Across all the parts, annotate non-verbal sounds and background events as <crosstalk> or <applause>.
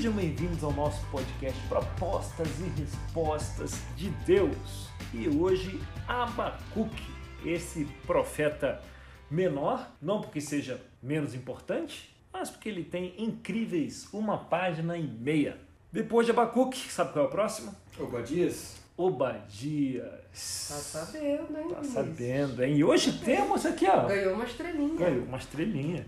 Sejam bem-vindos ao nosso podcast Propostas e Respostas de Deus. E hoje, Abacuque, esse profeta menor, não porque seja menos importante, mas porque ele tem incríveis uma página e meia. Depois de Abacuque, sabe qual é o próximo? Obadias? Obadias. Tá sabendo, hein? Tá sabendo, hein? E hoje temos aqui, ó. Ganhou uma estrelinha. Ganhou uma estrelinha.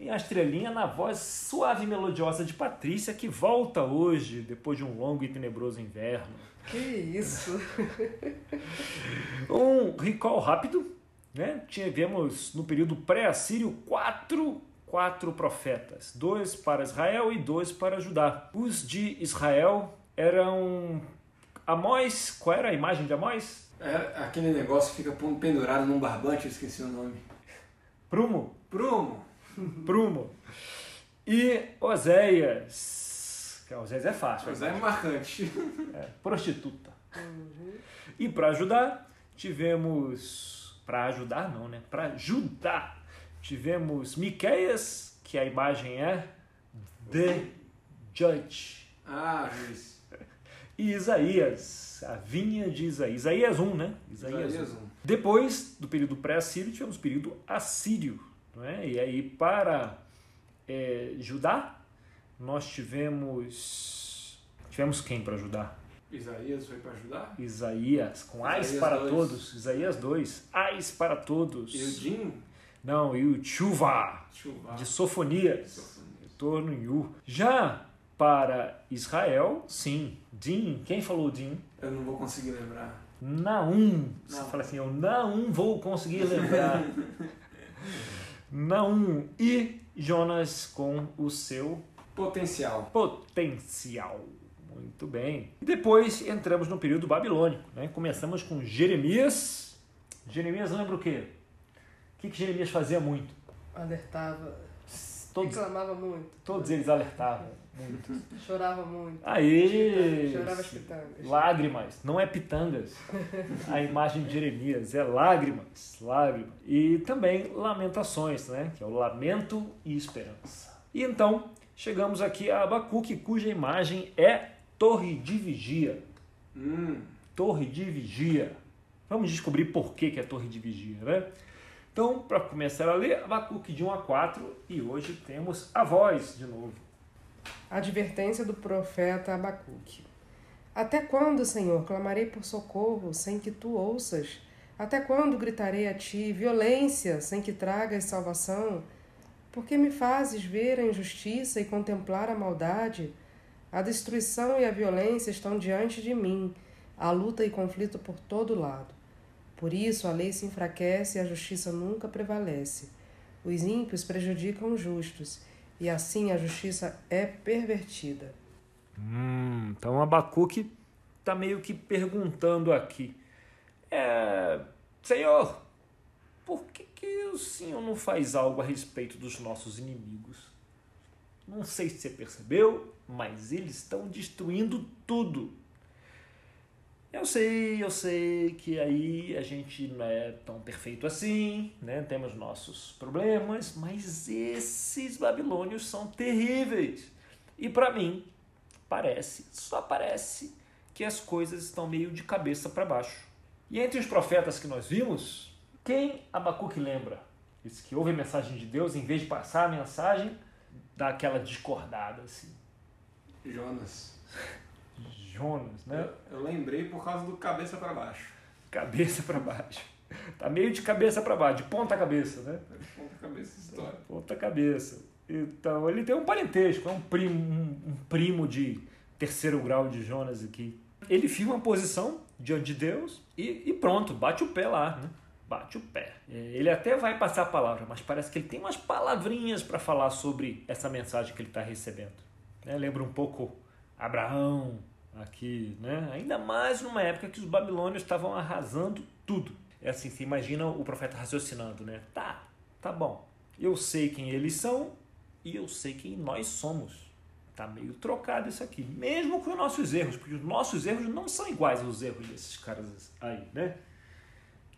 E a estrelinha na voz suave e melodiosa de Patrícia, que volta hoje, depois de um longo e tenebroso inverno. Que isso? <laughs> Um recall rápido, né? Tivemos no período pré-assírio quatro, quatro profetas, dois para Israel e dois para Judá. Os de Israel eram Amós, qual era a imagem de Amós? É aquele negócio que fica pendurado num barbante, eu esqueci o nome. Prumo, Prumo. Prumo. E Oséias, que Oséias é fácil, Mas é marcante. é, prostituta. E para ajudar, tivemos. Para ajudar, não, né? Para ajudar, tivemos Miqueias, que a imagem é The Judge. Ah, juiz. E Isaías, a vinha de Isaías. Isaías 1, né? Isaías, Isaías 1. 1. Depois do período pré-assírio, tivemos o período assírio. Não é? E aí, para é, Judá, nós tivemos. Tivemos quem para ajudar? Isaías foi para ajudar? Isaías, com ais Isaías para 2. todos. Isaías 2, ais para todos. E o Jim? Não, e o Chuva, de Sofonias. Retorno em U. Já para Israel, sim. Din, quem falou Din? Eu não vou conseguir lembrar. Naum. Você Não. fala assim, eu não vou conseguir lembrar. <laughs> Naum e Jonas com o seu Potencial. potencial. Muito bem. E depois entramos no período babilônico. Né? Começamos com Jeremias. Jeremias lembra o quê? O que, que Jeremias fazia muito? Alertava. Todos, Reclamava muito. todos eles alertavam muito. <laughs> Chorava muito. Aí, Chorava as pitangas. lágrimas, não é pitangas. <laughs> A imagem de Jeremias é lágrimas, lágrimas. E também lamentações, né? Que é o lamento e esperança. E então, chegamos aqui a Abacuque, cuja imagem é torre de vigia. Hum. Torre de vigia. Vamos descobrir por que, que é torre de vigia, né? Então, para começar a ler, Abacuque de 1 a 4 e hoje temos a voz de novo. Advertência do profeta Abacuque. Até quando, Senhor, clamarei por socorro sem que tu ouças? Até quando gritarei a ti violência sem que tragas salvação? Por que me fazes ver a injustiça e contemplar a maldade? A destruição e a violência estão diante de mim, há luta e conflito por todo lado. Por isso a lei se enfraquece e a justiça nunca prevalece. Os ímpios prejudicam os justos, e assim a justiça é pervertida. Hum, então Abacuque está meio que perguntando aqui: é, Senhor, por que, que o Senhor não faz algo a respeito dos nossos inimigos? Não sei se você percebeu, mas eles estão destruindo tudo. Eu sei, eu sei que aí a gente não é tão perfeito assim, né? Temos nossos problemas, mas esses babilônios são terríveis. E para mim, parece, só parece que as coisas estão meio de cabeça para baixo. E entre os profetas que nós vimos, quem Abacuque lembra? Esse que ouve a mensagem de Deus, em vez de passar a mensagem, dá aquela discordada assim. Jonas. Jonas, né? Eu, eu lembrei por causa do cabeça para baixo. Cabeça para baixo. Tá meio de cabeça para baixo, de ponta cabeça, né? É ponta cabeça história. Ponta cabeça. Então, ele tem um parentesco, é um primo, um, um primo de terceiro grau de Jonas aqui. Ele firma uma posição diante de Deus e, e pronto, bate o pé lá, né? Bate o pé. É, Ele até vai passar a palavra, mas parece que ele tem umas palavrinhas para falar sobre essa mensagem que ele está recebendo. né? Lembra um pouco Abraão aqui, né? Ainda mais numa época que os babilônios estavam arrasando tudo. É assim, você imagina o profeta raciocinando, né? Tá, tá bom. Eu sei quem eles são e eu sei quem nós somos. Tá meio trocado isso aqui. Mesmo com os nossos erros, porque os nossos erros não são iguais aos erros desses caras aí, né?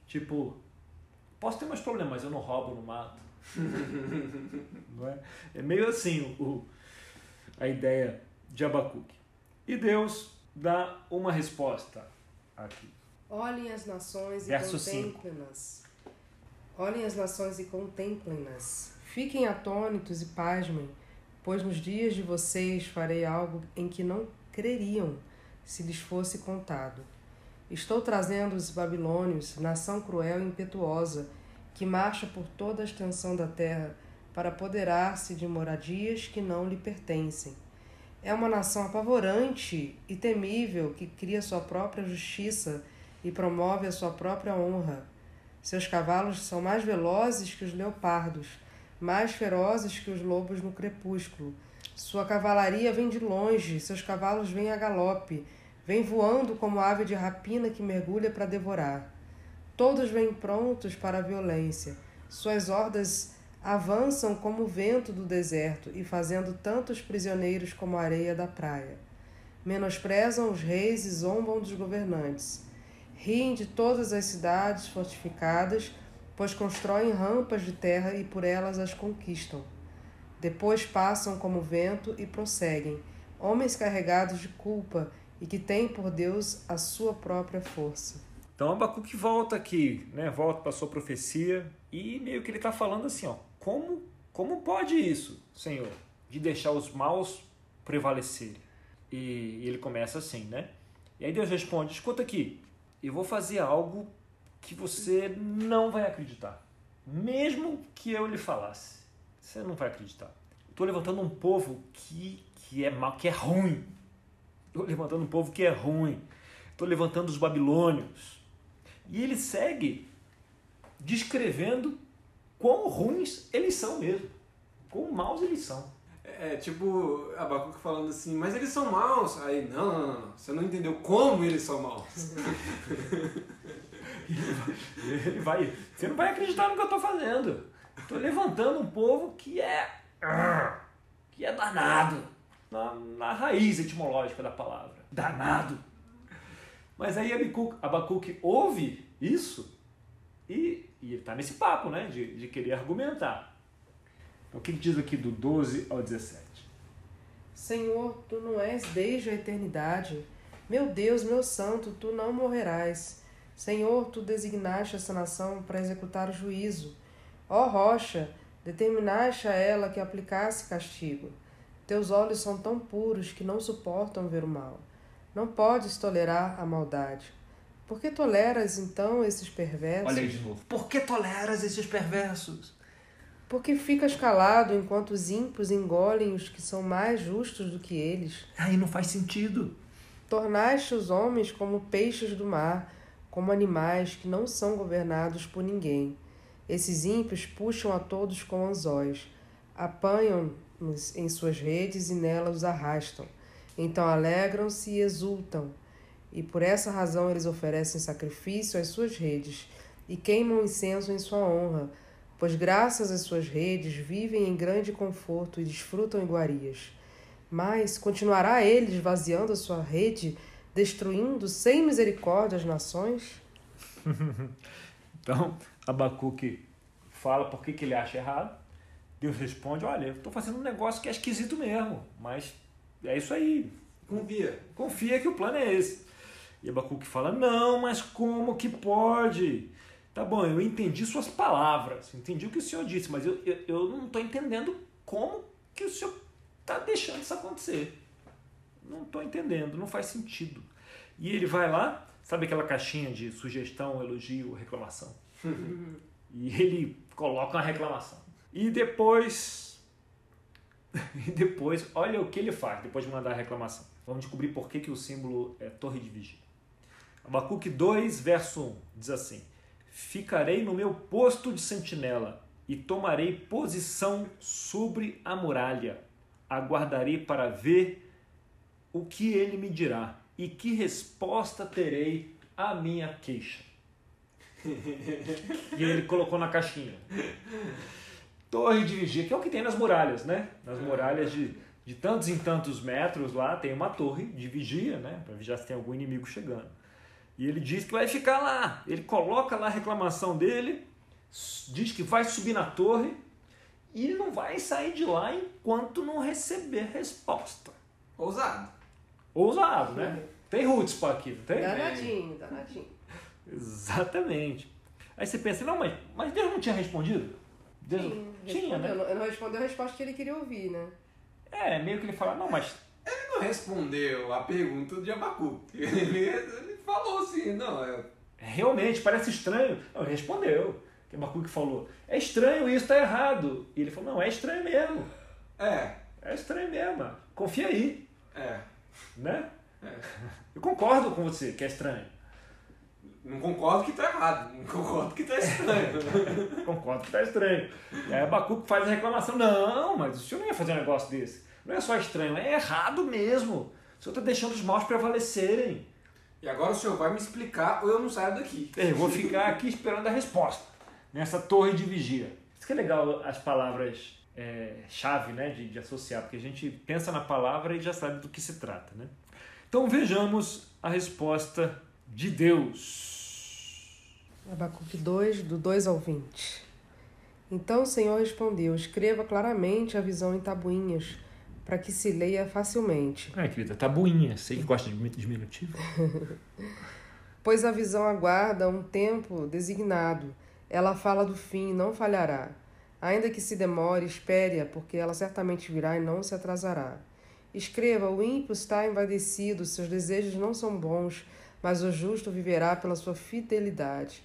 Tipo, posso ter meus problemas, mas eu não roubo, não mato. <laughs> não é? é meio assim o- a ideia de Abacuque. E Deus dá uma resposta aqui. Olhem as nações e contemplem-nas. Olhem as nações e contemplem-nas. Fiquem atônitos e pasmem, pois nos dias de vocês farei algo em que não creriam se lhes fosse contado. Estou trazendo os babilônios, nação cruel e impetuosa, que marcha por toda a extensão da terra para apoderar-se de moradias que não lhe pertencem. É uma nação apavorante e temível que cria sua própria justiça e promove a sua própria honra. Seus cavalos são mais velozes que os leopardos, mais ferozes que os lobos no crepúsculo. Sua cavalaria vem de longe, seus cavalos vêm a galope, vêm voando como ave de rapina que mergulha para devorar. Todos vêm prontos para a violência. Suas hordas avançam como o vento do deserto e fazendo tantos prisioneiros como a areia da praia. Menosprezam os reis e zombam dos governantes. Riem de todas as cidades fortificadas, pois constroem rampas de terra e por elas as conquistam. Depois passam como vento e prosseguem, homens carregados de culpa e que têm por Deus a sua própria força. Então Abacuque volta aqui, né? volta para sua profecia e meio que ele está falando assim, ó, como, como pode isso, Senhor, de deixar os maus prevalecerem? E, e ele começa assim, né? E aí Deus responde, escuta aqui, eu vou fazer algo que você não vai acreditar. Mesmo que eu lhe falasse, você não vai acreditar. Estou levantando um povo que, que é mal, que é ruim. Estou levantando um povo que é ruim. Estou levantando os babilônios. E ele segue descrevendo quão ruins eles são mesmo. Quão maus eles são. É tipo Abacuque falando assim, mas eles são maus. Aí, não, não, não, não. Você não entendeu como eles são maus. <laughs> Ele vai, você não vai acreditar no que eu estou fazendo. Estou levantando um povo que é que é danado na, na raiz etimológica da palavra, danado. Mas aí Abacuque, Abacuque ouve isso e, e ele está nesse papo, né, de, de querer argumentar. Então, o que diz aqui do 12 ao 17? Senhor, tu não és desde a eternidade. Meu Deus, meu santo, tu não morrerás. Senhor, tu designaste essa nação para executar o juízo. Ó rocha, determinaste a ela que aplicasse castigo. Teus olhos são tão puros que não suportam ver o mal. Não podes tolerar a maldade. Por que toleras então esses perversos? Olha aí de novo. Por que toleras esses perversos? Porque ficas calado enquanto os ímpios engolem os que são mais justos do que eles. Aí não faz sentido. Tornaste os homens como peixes do mar, como animais que não são governados por ninguém. Esses ímpios puxam a todos com anzóis, apanham-nos em suas redes e nelas os arrastam. Então alegram-se e exultam, e por essa razão eles oferecem sacrifício às suas redes e queimam incenso em sua honra, pois graças às suas redes vivem em grande conforto e desfrutam iguarias. Mas continuará ele esvaziando a sua rede, destruindo sem misericórdia as nações? <laughs> então, Abacuque fala por que, que ele acha errado. Deus responde: Olha, eu estou fazendo um negócio que é esquisito mesmo, mas é isso aí. Confia. Confia que o plano é esse. E Abacuque fala: Não, mas como que pode? Tá bom, eu entendi suas palavras, entendi o que o senhor disse, mas eu, eu, eu não estou entendendo como que o senhor está deixando isso acontecer. Não estou entendendo, não faz sentido. E ele vai lá, sabe aquela caixinha de sugestão, elogio, reclamação? <laughs> e ele coloca uma reclamação. E depois. <laughs> e depois, olha o que ele faz depois de mandar a reclamação. Vamos descobrir por que, que o símbolo é torre de vigia. Abacuque 2, verso 1 diz assim: Ficarei no meu posto de sentinela e tomarei posição sobre a muralha. Aguardarei para ver o que ele me dirá e que resposta terei à minha queixa. e ele colocou na caixinha. Torre de vigia, que é o que tem nas muralhas, né? Nas muralhas de, de tantos em tantos metros lá tem uma torre de vigia, né? Para vigiar se tem algum inimigo chegando. E ele diz que vai ficar lá. Ele coloca lá a reclamação dele, diz que vai subir na torre e não vai sair de lá enquanto não receber resposta. Ousado. Ousado, né? Tem roots para aqui, não tem? Danadinho, danadinho. Exatamente. Aí você pensa, não, mas, mas Deus não tinha respondido? Deus Sim, tinha, né? respondeu. Não respondeu a resposta que ele queria ouvir, né? É, meio que ele fala, não, mas não respondeu a pergunta de Abacuque. Ele, ele falou assim, não, é, realmente parece estranho. Não, ele respondeu. Que Abacuque falou, é estranho isso, tá errado. E ele falou, não, é estranho mesmo. é, É estranho mesmo. Confia aí, é, né? é. Eu concordo com você que é estranho. Não concordo que tá errado, não concordo que tá estranho. <laughs> Concordo que tá estranho. E aí Abacuque faz a reclamação. Não, mas o senhor não ia fazer um negócio desse. Não é só estranho, é errado mesmo. O senhor está deixando os maus prevalecerem. e agora o senhor vai me explicar ou eu não saio daqui. Eu vou ficar aqui esperando a resposta. Nessa torre de vigia. Isso que é legal as palavras é, chave né, de, de associar, porque a gente pensa na palavra e já sabe do que se trata. Né? Então vejamos a resposta de Deus. Abacuque 2, do 2 ao 20. Então o Senhor respondeu: Escreva claramente a visão em tabuinhas, para que se leia facilmente. Ai, querida, tabuinha. Sei que gosta de diminutivo. <laughs> Pois a visão aguarda um tempo designado. Ela fala do fim e não falhará. Ainda que se demore, espere-a, porque ela certamente virá e não se atrasará. Escreva: O ímpio está envadecido, seus desejos não são bons, mas o justo viverá pela sua fidelidade.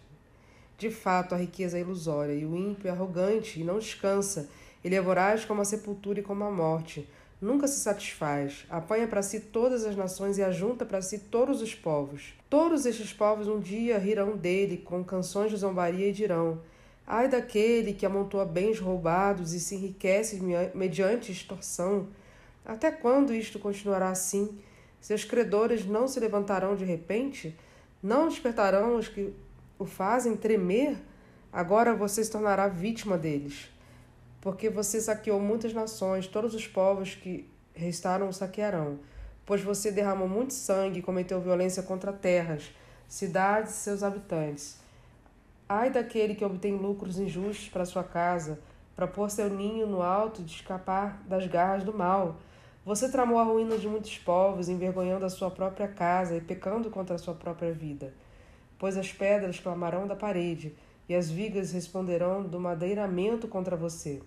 De fato, a riqueza é ilusória, e o ímpio é arrogante e não descansa. Ele é voraz como a sepultura e como a morte. Nunca se satisfaz. Apanha para si todas as nações e ajunta para si todos os povos. Todos estes povos um dia rirão dele com canções de zombaria e dirão: Ai daquele que amontoa bens roubados e se enriquece mediante extorsão. Até quando isto continuará assim? Seus credores não se levantarão de repente? Não despertarão os que o fazem tremer? Agora você se tornará vítima deles. Porque você saqueou muitas nações, todos os povos que restaram o saquearão. Pois você derramou muito sangue e cometeu violência contra terras, cidades e seus habitantes. Ai daquele que obtém lucros injustos para sua casa, para pôr seu ninho no alto de escapar das garras do mal. Você tramou a ruína de muitos povos, envergonhando a sua própria casa e pecando contra a sua própria vida. Pois as pedras clamarão da parede, e as vigas responderão do madeiramento contra você.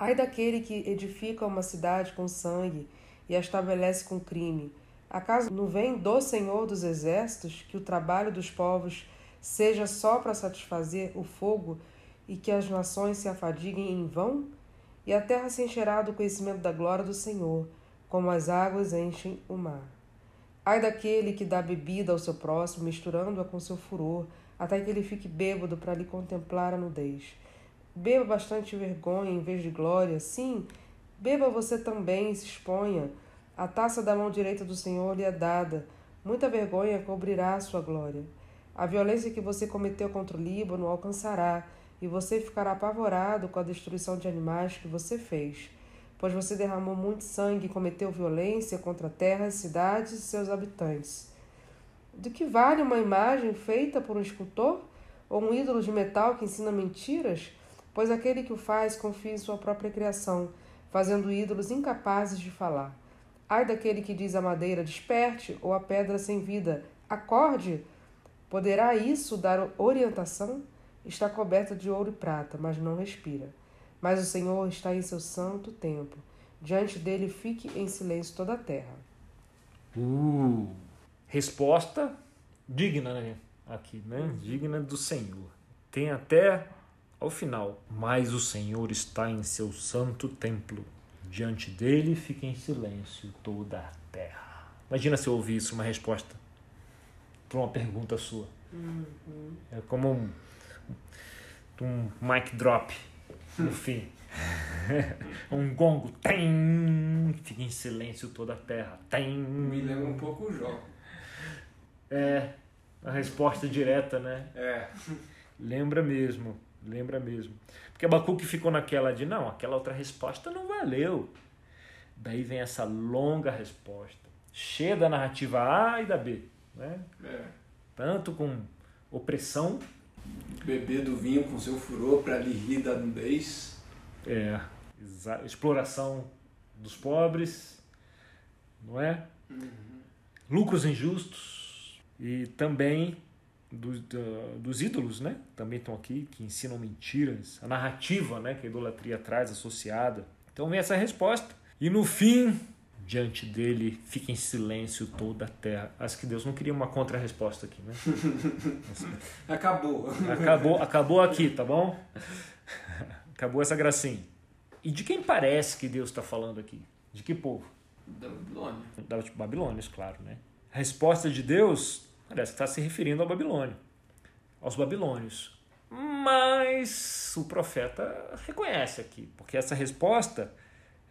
Ai daquele que edifica uma cidade com sangue e a estabelece com crime. Acaso não vem do Senhor dos Exércitos que o trabalho dos povos seja só para satisfazer o fogo e que as nações se afadiguem em vão? E a terra se encherá do conhecimento da glória do Senhor, como as águas enchem o mar. Ai daquele que dá bebida ao seu próximo, misturando-a com seu furor, até que ele fique bêbado para lhe contemplar a nudez. Beba bastante vergonha em vez de glória, sim, beba você também e se exponha. A taça da mão direita do Senhor lhe é dada, muita vergonha cobrirá a sua glória. A violência que você cometeu contra o Líbano alcançará, e você ficará apavorado com a destruição de animais que você fez pois você derramou muito sangue e cometeu violência contra a terra, cidades e seus habitantes. Do que vale uma imagem feita por um escultor? Ou um ídolo de metal que ensina mentiras? Pois aquele que o faz confia em sua própria criação, fazendo ídolos incapazes de falar. Ai daquele que diz à madeira, desperte, ou à pedra sem vida, acorde! Poderá isso dar orientação? Está coberta de ouro e prata, mas não respira. Mas o Senhor está em seu santo templo. Diante dele fique em silêncio toda a terra. Uh, resposta digna, né? Aqui, né? Digna do Senhor. Tem até ao final. Mas o Senhor está em seu santo templo. Diante dele fica em silêncio toda a terra. Imagina se eu ouvisse uma resposta para uma pergunta sua. Uhum. É como um, um mic drop no fim. <laughs> um gongo, tem, fica em silêncio toda a terra, tem. Me lembra um pouco o Jó. É, a resposta direta, né? É. Lembra mesmo, lembra mesmo. Porque Abacuque ficou naquela de, não, aquela outra resposta não valeu. Daí vem essa longa resposta, cheia da narrativa A e da B, né? é. Tanto com opressão, Beber do vinho com seu furor para lhe rir da nudez. é, exploração dos pobres, não é? Uhum. Lucros injustos e também dos, dos ídolos, né? Também estão aqui, que ensinam mentiras, a narrativa, né? Que a idolatria traz associada. Então vem essa resposta. E no fim, diante dele, fica em silêncio toda a terra. Acho que Deus não queria uma contra-resposta aqui, né? <laughs> Acabou. Acabou, acabou aqui, tá bom? Acabou essa gracinha. E de quem parece que Deus está falando aqui? De que povo? Da Babilônia. Da Babilônios, claro, né? A resposta de Deus parece que está se referindo ao Babilônio, aos babilônios. Mas o profeta reconhece aqui, porque essa resposta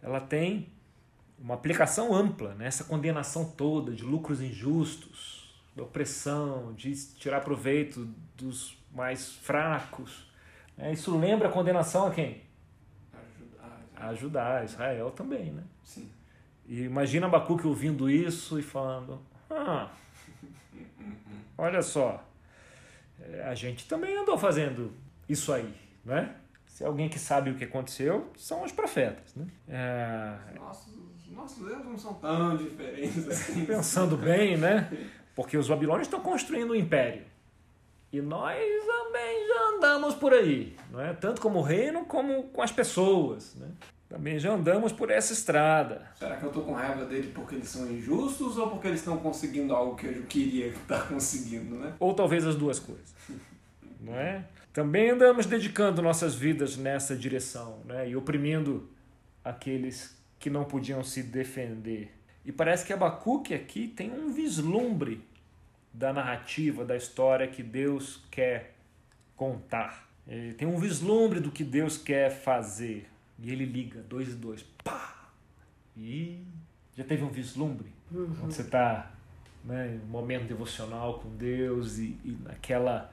ela tem uma aplicação ampla, né? essa condenação toda de lucros injustos, da opressão, de tirar proveito dos mais fracos. né? Isso lembra a condenação a quem? A Judá, a Israel também, né? Sim. E imagina Abacuque ouvindo isso e falando: Ah, olha só, é, a gente também andou fazendo isso aí, né? Se alguém que sabe o que aconteceu, são os profetas, né? É, Nossos, nossos erros não são tão diferentes assim. <laughs> pensando bem, né? Porque os babilônios estão construindo um império. E nós também já andamos por aí, não é? Tanto como reino como com as pessoas, né? Também já andamos por essa estrada. Será que eu tô com raiva dele porque eles são injustos ou porque eles estão conseguindo algo que eu queria estar <laughs> conseguindo, né? Ou talvez as duas coisas. <laughs> Não é? Também andamos dedicando nossas vidas nessa direção, né? E oprimindo aqueles que não podiam se defender. E parece que Abacuque aqui tem um vislumbre da narrativa, da história que Deus quer contar. Ele tem um vislumbre do que Deus quer fazer. E ele liga, dois e dois, pá! E já teve um vislumbre? Quando você está né, em um momento devocional com Deus e, e naquela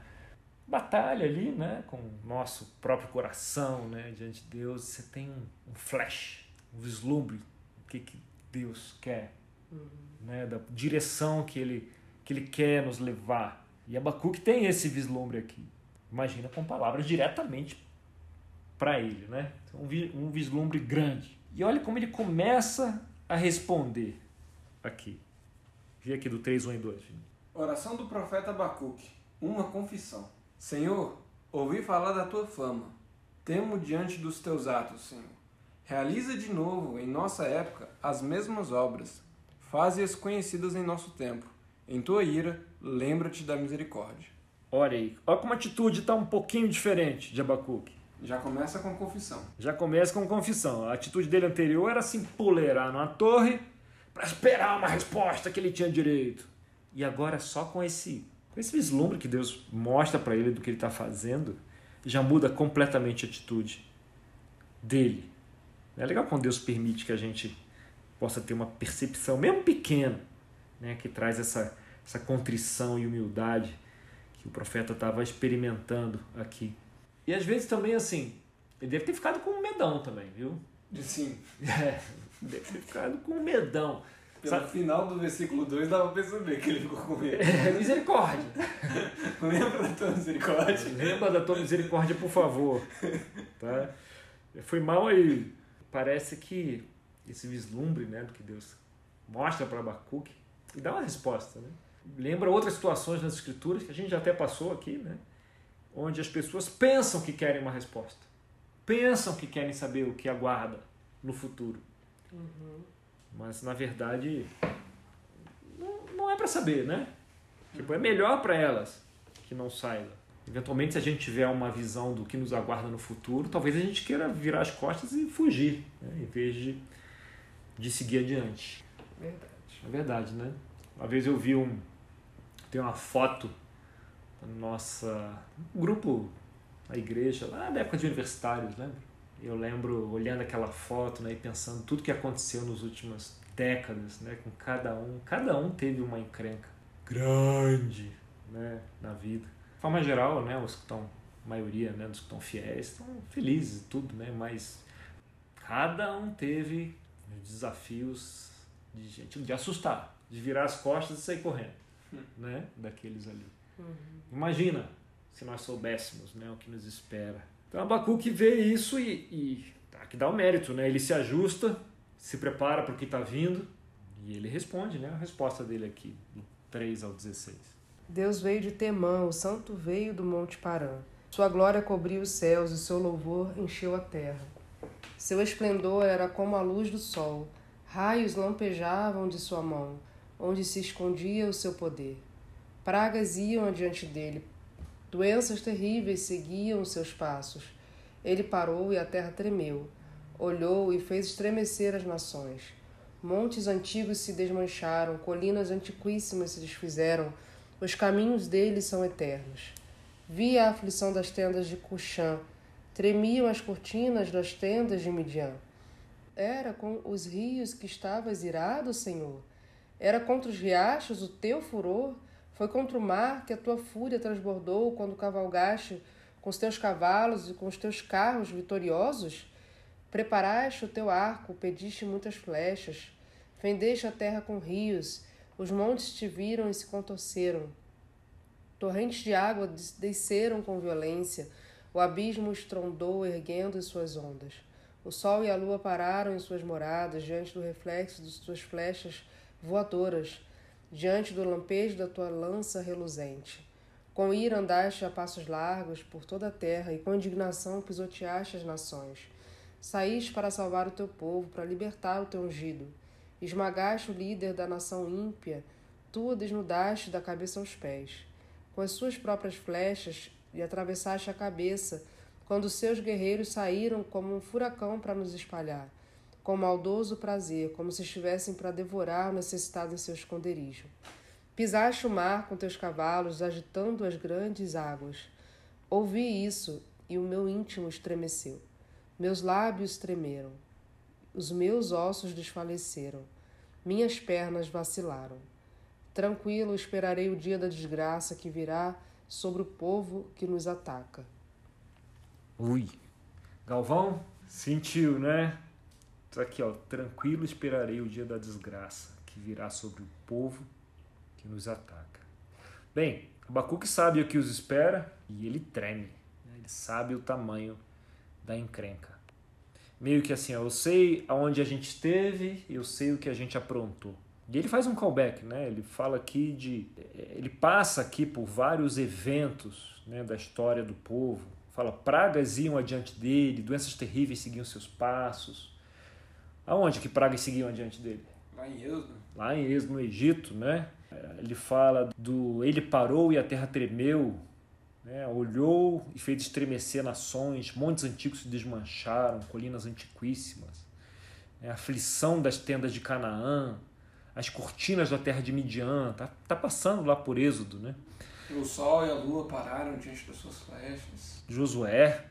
batalha ali, né, com o nosso próprio coração, né, diante de Deus, você tem um, um flash, um vislumbre do que, que Deus quer, né, da direção que ele, que ele quer nos levar. E Abacuque tem esse vislumbre aqui. Imagina com palavras diretamente para ele, né? Um um vislumbre grande. E olha como ele começa a responder aqui. Vi aqui do 3, 1 e 2. Oração do profeta Abacuque. Uma confissão. Senhor, ouvi falar da tua fama. Temo diante dos teus atos, Senhor. Realiza de novo, em nossa época, as mesmas obras. Faze-as conhecidas em nosso tempo. Em tua ira, lembra-te da misericórdia. Olha aí, olha como a atitude está um pouquinho diferente de Abacuque. Já começa com confissão. Já começa com confissão. A atitude dele anterior era se empoleirar numa torre para esperar uma resposta que ele tinha direito. E agora só com esse, com esse vislumbre que Deus mostra para ele do que ele está fazendo, já muda completamente a atitude dele. É legal quando Deus permite que a gente possa ter uma percepção, mesmo pequena, né, que traz essa, essa contrição e humildade que o profeta estava experimentando aqui. E às vezes também assim, ele deve ter ficado com um medão também, viu? Sim. <laughs> É, deve ter ficado com um medão. Pelo Sabe- final do versículo 2 dá pra perceber que ele ficou com medo. É, misericórdia. <laughs> Lembra da tua misericórdia? Lembra da tua misericórdia, por favor. Tá? Foi mal aí. Parece que esse vislumbre né, do que Deus mostra para Abacuque e dá uma resposta. Né? Lembra outras situações nas Escrituras que a gente já até passou aqui, né? Onde as pessoas pensam que querem uma resposta. Pensam que querem saber o que aguarda no futuro. Mas, na verdade, não, não é para saber, né? Tipo, é melhor para elas que não saiba. Eventualmente, se a gente tiver uma visão do que nos aguarda no futuro, talvez a gente queira virar as costas e fugir, né? em vez de, de seguir adiante. Verdade. É verdade, né? Uma vez eu vi um. Tem uma foto nossa. Um grupo na igreja, lá na época de universitários, lembra? Eu lembro olhando aquela foto né, e pensando tudo que aconteceu nas últimas décadas, né? Com cada um. Cada um teve uma encrenca grande né, na vida. De forma geral, né, os que estão, a maioria né, dos que estão fiéis, estão felizes e tudo, né? Mas cada um teve desafios de gente de assustar, de virar as costas e sair correndo, né, daqueles ali. Imagina se nós soubéssemos, né, o que nos espera. Então Abacuque vê isso e, e tá, que dá o mérito, né? Ele se ajusta, se prepara para o que está vindo, E ele responde, né? A resposta dele aqui, do 3 ao 16. Deus veio de Temã, o santo veio do Monte Parã. Sua glória cobriu os céus e seu louvor encheu a terra. Seu esplendor era como a luz do sol, raios lampejavam de sua mão, onde se escondia o seu poder. Pragas iam adiante dele, doenças terríveis seguiam seus passos. Ele parou e a terra tremeu, olhou e fez estremecer as nações. Montes antigos se desmancharam, colinas antiquíssimas se desfizeram, os caminhos dele são eternos. Vi a aflição das tendas de Cuxã, tremiam as cortinas das tendas de Midian. Era com os rios que estavas irado, Senhor? Era contra os riachos o teu furor? Foi contra o mar que a tua fúria transbordou quando cavalgaste com os teus cavalos e com os teus carros vitoriosos? Preparaste o teu arco, pediste muitas flechas, fendeste a terra com rios, os montes te viram e se contorceram. Torrentes de água desceram com violência, o abismo estrondou erguendo suas ondas. O sol e a lua pararam em suas moradas diante do reflexo de suas flechas voadoras, diante do lampejo da tua lança reluzente. Com ira andaste a passos largos por toda a terra e com indignação pisoteaste as nações. Saíste para salvar o teu povo, para libertar o teu ungido. Esmagaste o líder da nação ímpia, tu o desnudaste da cabeça aos pés. Com as suas próprias flechas lhe atravessaste a cabeça, quando seus guerreiros saíram como um furacão para nos espalhar, com maldoso prazer, como se estivessem para devorar o necessitado em seu esconderijo. Pisaste o mar com teus cavalos, agitando as grandes águas. Ouvi isso e o meu íntimo estremeceu. Meus lábios tremeram. Os meus ossos desfaleceram. Minhas pernas vacilaram. Tranquilo esperarei o dia da desgraça que virá sobre o povo que nos ataca. Ui, Galvão sentiu, né? Tá aqui, ó. Tranquilo esperarei o dia da desgraça que virá sobre o povo que nos ataca. Bem, Abacuque sabe o que os espera e ele treme. Né? Ele sabe o tamanho da encrenca. Meio que assim, ó, eu sei aonde a gente esteve, eu sei o que a gente aprontou. E ele faz um callback, né? Ele fala aqui de. Ele passa aqui por vários eventos né, da história do povo. Fala, pragas iam adiante dele, doenças terríveis seguiam seus passos. Aonde que pragas seguiam adiante dele? Lá em Êxodo. Lá em Êxodo, no Egito, né? Ele fala do. Ele parou e a terra tremeu, né? olhou e fez estremecer nações, montes antigos se desmancharam, colinas antiquíssimas. Né? A aflição das tendas de Canaã, as cortinas da terra de Midian, tá, tá passando lá por Êxodo, né? O sol e a lua pararam diante das suas flechas. Josué,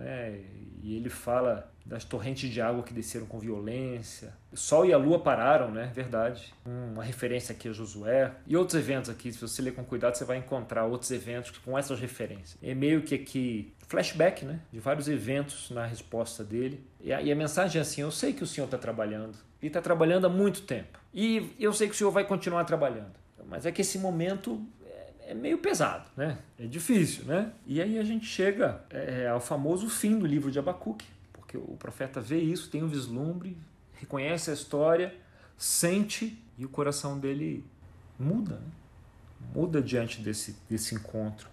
é. e ele fala das torrentes de água que desceram com violência. O sol e a lua pararam, né? Verdade. Uma referência aqui a Josué. E outros eventos aqui, se você ler com cuidado, você vai encontrar outros eventos com essas referências. É meio que aqui flashback, né? De vários eventos na resposta dele. E a, e a mensagem é assim: eu sei que o Senhor está trabalhando. E está trabalhando há muito tempo. E eu sei que o Senhor vai continuar trabalhando. Mas é que esse momento é meio pesado, né? É difícil, né? E aí a gente chega é, ao famoso fim do livro de Abacuque, porque o profeta vê isso, tem um vislumbre, reconhece a história, sente e o coração dele muda, né? muda diante desse, desse encontro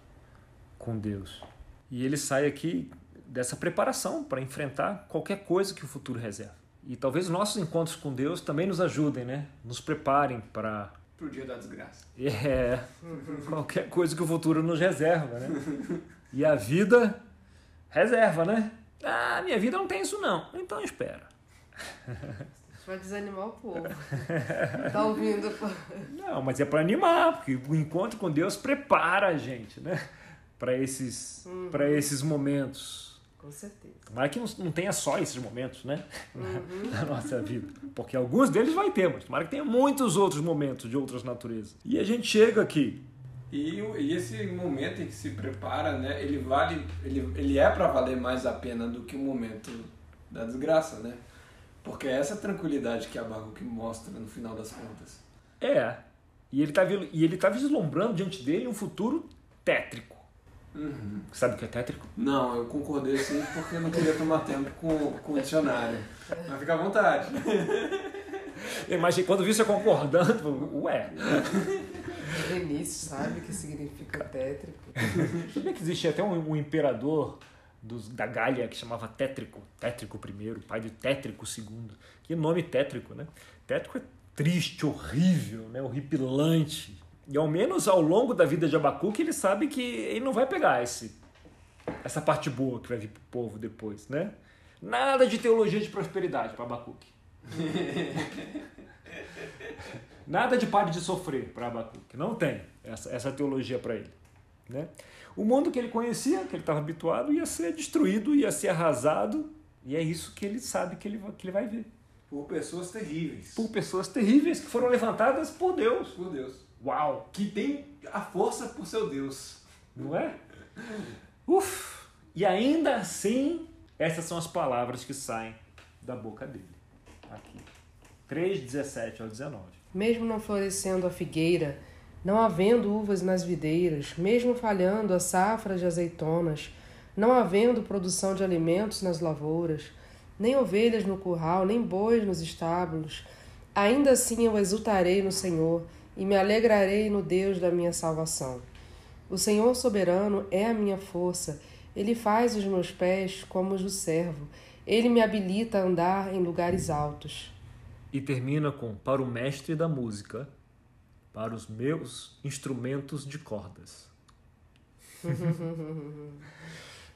com Deus. E ele sai aqui dessa preparação para enfrentar qualquer coisa que o futuro reserva. E talvez nossos encontros com Deus também nos ajudem, né? Nos preparem para Pro dia da desgraça. É, qualquer coisa que o futuro nos reserva, né? E a vida reserva, né? Ah, minha vida não tem isso não. Então espera. Vai desanimar o povo. Tá ouvindo? Não, mas é para animar, porque o encontro com Deus prepara a gente, né? Para esses, Uhum. para esses momentos. Com certeza. Tomara que não, não tenha só esses momentos, né? Uhum. <laughs> Na nossa vida. Porque alguns deles vai ter, mas tomara que tenha muitos outros momentos de outras naturezas. E a gente chega aqui. E, e esse momento em que se prepara, né, ele vale, ele, ele é para valer mais a pena do que o momento da desgraça, né? Porque é essa tranquilidade que a Abacuque mostra no final das contas. É. E ele tá, vi- e ele tá vislumbrando diante dele um futuro tétrico. Uhum. Sabe o que é tétrico? Não, eu concordei sim porque eu não queria tomar tempo com, com o dicionário. Mas fica à vontade. <laughs> Imagina, quando vi você concordando, ué. Benício sabe o que significa tétrico. Sabia que existia até um, um imperador dos, da Gália que chamava Tétrico, Tétrico I, pai de Tétrico II. Que nome tétrico, né? Tétrico é triste, horrível, né? horripilante. E ao menos ao longo da vida de Abacuque, ele sabe que ele não vai pegar esse, essa parte boa que vai vir pro povo depois, né? Nada de teologia de prosperidade para Abacuque. <laughs> Nada de pare de sofrer para Abacuque. Não tem essa, essa teologia para ele. Né? O mundo que ele conhecia, que ele estava habituado, ia ser destruído, ia ser arrasado, e é isso que ele sabe que ele, que ele vai ver. Por pessoas terríveis. Por pessoas terríveis que foram levantadas por Deus. Por Deus. Uau! Que tem a força por seu Deus. Não é? Uf! E ainda assim, essas são as palavras que saem da boca dele. Aqui. 3, 17 ao 19. Mesmo não florescendo a figueira, não havendo uvas nas videiras, mesmo falhando a safra de azeitonas, não havendo produção de alimentos nas lavouras, nem ovelhas no curral, nem bois nos estábulos, ainda assim eu exultarei no Senhor e me alegrarei no Deus da minha salvação. O Senhor soberano é a minha força, ele faz os meus pés como os do servo, ele me habilita a andar em lugares altos. E termina com: Para o mestre da música, para os meus instrumentos de cordas. <laughs>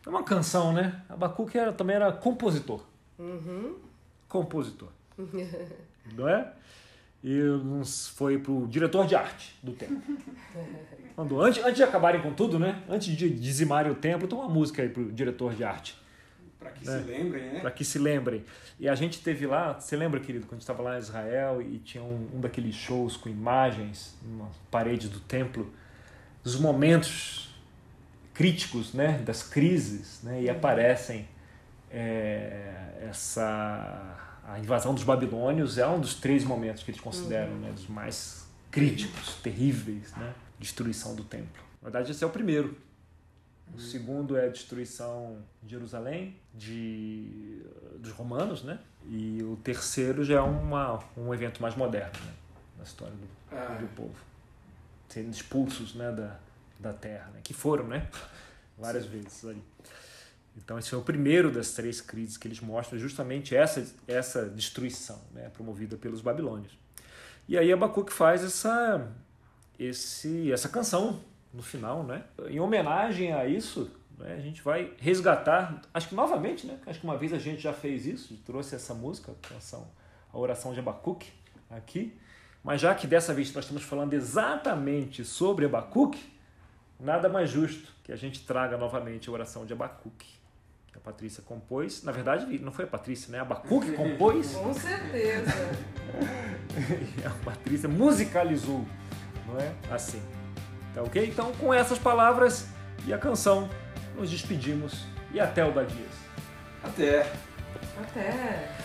é uma canção, né? Abacuque era, também era compositor. Uhum. Compositor. <laughs> Não é? E foi pro diretor de arte do templo. Quando, <laughs> antes, antes de acabarem com tudo, né? Antes de dizimarem o templo, tem uma música aí pro diretor de arte. Para que né? se lembrem, né? Para que se lembrem. E a gente teve lá, você lembra, querido, quando a gente estava lá em Israel e tinha um, um daqueles shows com imagens na parede do templo, dos momentos críticos, né? Das crises, né? E aparecem é, essa a invasão dos babilônios é um dos três momentos que eles consideram, uhum. né, dos mais críticos, terríveis, né, destruição do templo. Na verdade, esse é o primeiro. O uhum. segundo é a destruição de Jerusalém, de, dos romanos, né? E o terceiro já é uma, um evento mais moderno, né? Na história do, ah. do povo. Sendo expulsos né, da, da terra, né? Que foram, né? <laughs> Várias Sim. vezes ali. Então, esse é o primeiro das três crises que eles mostram, justamente essa, essa destruição né, promovida pelos babilônios. E aí Abacuque faz essa, esse, essa canção no final, né? Em homenagem a isso, né, a gente vai resgatar, acho que novamente, né? Acho que uma vez a gente já fez isso, trouxe essa música, a canção, a oração de Abacuque aqui. Mas já que dessa vez nós estamos falando exatamente sobre Abacuque, nada mais justo que a gente traga novamente a oração de Abacuque que a Patrícia compôs. Na verdade, não foi a Patrícia, né? A Abacuque compôs. <laughs> Com certeza. e <laughs> a Patrícia musicalizou, não é? Assim. Tá ok? Então, com essas palavras e a canção, nos despedimos e até o Badias. Até. Até.